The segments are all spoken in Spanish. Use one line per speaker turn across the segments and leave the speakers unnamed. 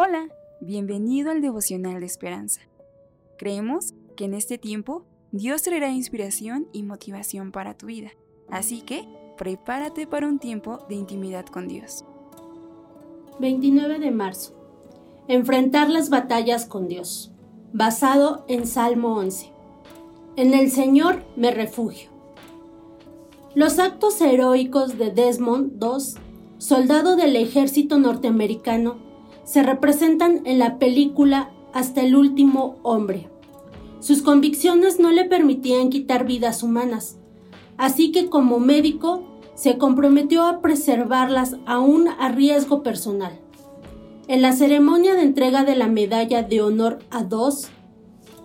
Hola, bienvenido al devocional de esperanza. Creemos que en este tiempo Dios traerá inspiración y motivación para tu vida, así que prepárate para un tiempo de intimidad con Dios.
29 de marzo. Enfrentar las batallas con Dios. Basado en Salmo 11. En el Señor me refugio. Los actos heroicos de Desmond II, soldado del ejército norteamericano, se representan en la película Hasta el último hombre. Sus convicciones no le permitían quitar vidas humanas, así que como médico se comprometió a preservarlas aún a riesgo personal. En la ceremonia de entrega de la medalla de honor a dos,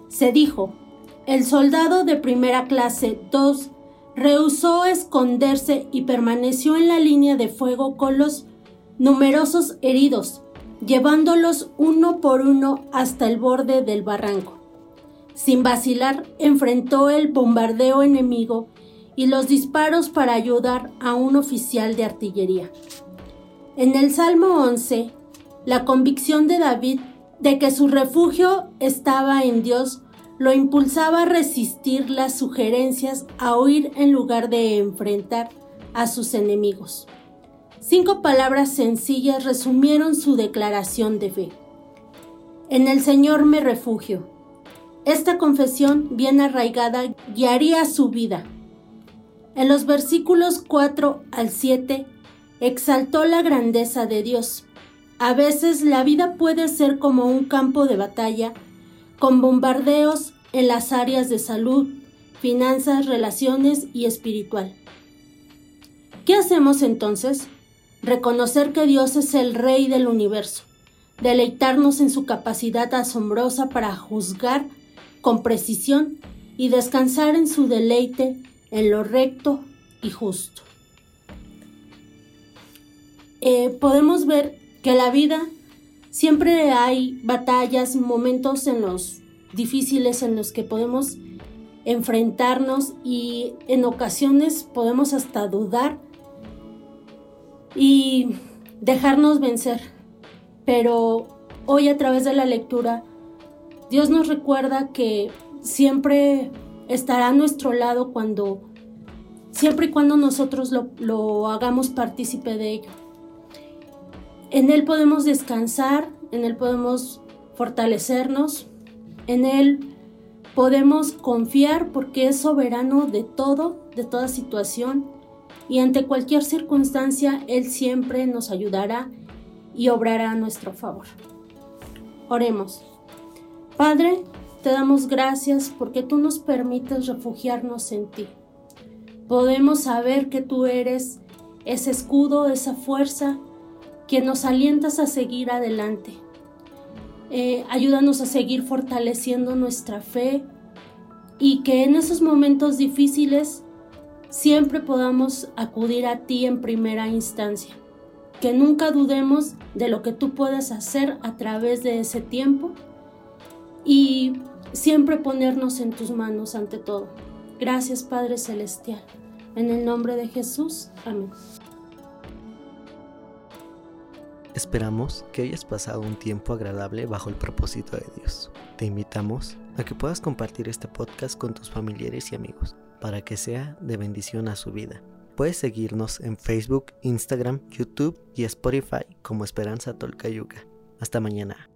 se dijo, el soldado de primera clase 2 rehusó esconderse y permaneció en la línea de fuego con los numerosos heridos llevándolos uno por uno hasta el borde del barranco. Sin vacilar, enfrentó el bombardeo enemigo y los disparos para ayudar a un oficial de artillería. En el Salmo 11, la convicción de David de que su refugio estaba en Dios lo impulsaba a resistir las sugerencias a huir en lugar de enfrentar a sus enemigos. Cinco palabras sencillas resumieron su declaración de fe. En el Señor me refugio. Esta confesión bien arraigada guiaría su vida. En los versículos 4 al 7 exaltó la grandeza de Dios. A veces la vida puede ser como un campo de batalla, con bombardeos en las áreas de salud, finanzas, relaciones y espiritual. ¿Qué hacemos entonces? Reconocer que Dios es el Rey del universo, deleitarnos en su capacidad asombrosa para juzgar con precisión y descansar en su deleite en lo recto y justo. Eh, podemos ver que la vida siempre hay batallas, momentos en los difíciles en los que podemos enfrentarnos y en ocasiones podemos hasta dudar y dejarnos vencer. Pero hoy a través de la lectura, Dios nos recuerda que siempre estará a nuestro lado cuando, siempre y cuando nosotros lo, lo hagamos partícipe de ello. En Él podemos descansar, en Él podemos fortalecernos, en Él podemos confiar porque es soberano de todo, de toda situación y ante cualquier circunstancia Él siempre nos ayudará y obrará a nuestro favor. Oremos. Padre, te damos gracias porque tú nos permites refugiarnos en ti. Podemos saber que tú eres ese escudo, esa fuerza que nos alientas a seguir adelante. Eh, ayúdanos a seguir fortaleciendo nuestra fe y que en esos momentos difíciles siempre podamos acudir a ti en primera instancia. Que nunca dudemos de lo que tú puedes hacer a través de ese tiempo y siempre ponernos en tus manos ante todo. Gracias Padre Celestial. En el nombre de Jesús. Amén.
Esperamos que hayas pasado un tiempo agradable bajo el propósito de Dios. Te invitamos a que puedas compartir este podcast con tus familiares y amigos para que sea de bendición a su vida. Puedes seguirnos en Facebook, Instagram, YouTube y Spotify como Esperanza Tolcayuca. Hasta mañana.